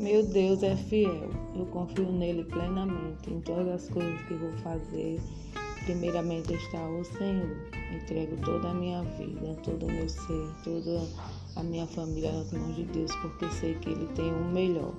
Meu Deus é fiel. Eu confio nele plenamente em todas as coisas que vou fazer. Primeiramente está o Senhor. Entrego toda a minha vida, todo o meu ser, toda a minha família nas mãos de Deus, porque sei que Ele tem o melhor.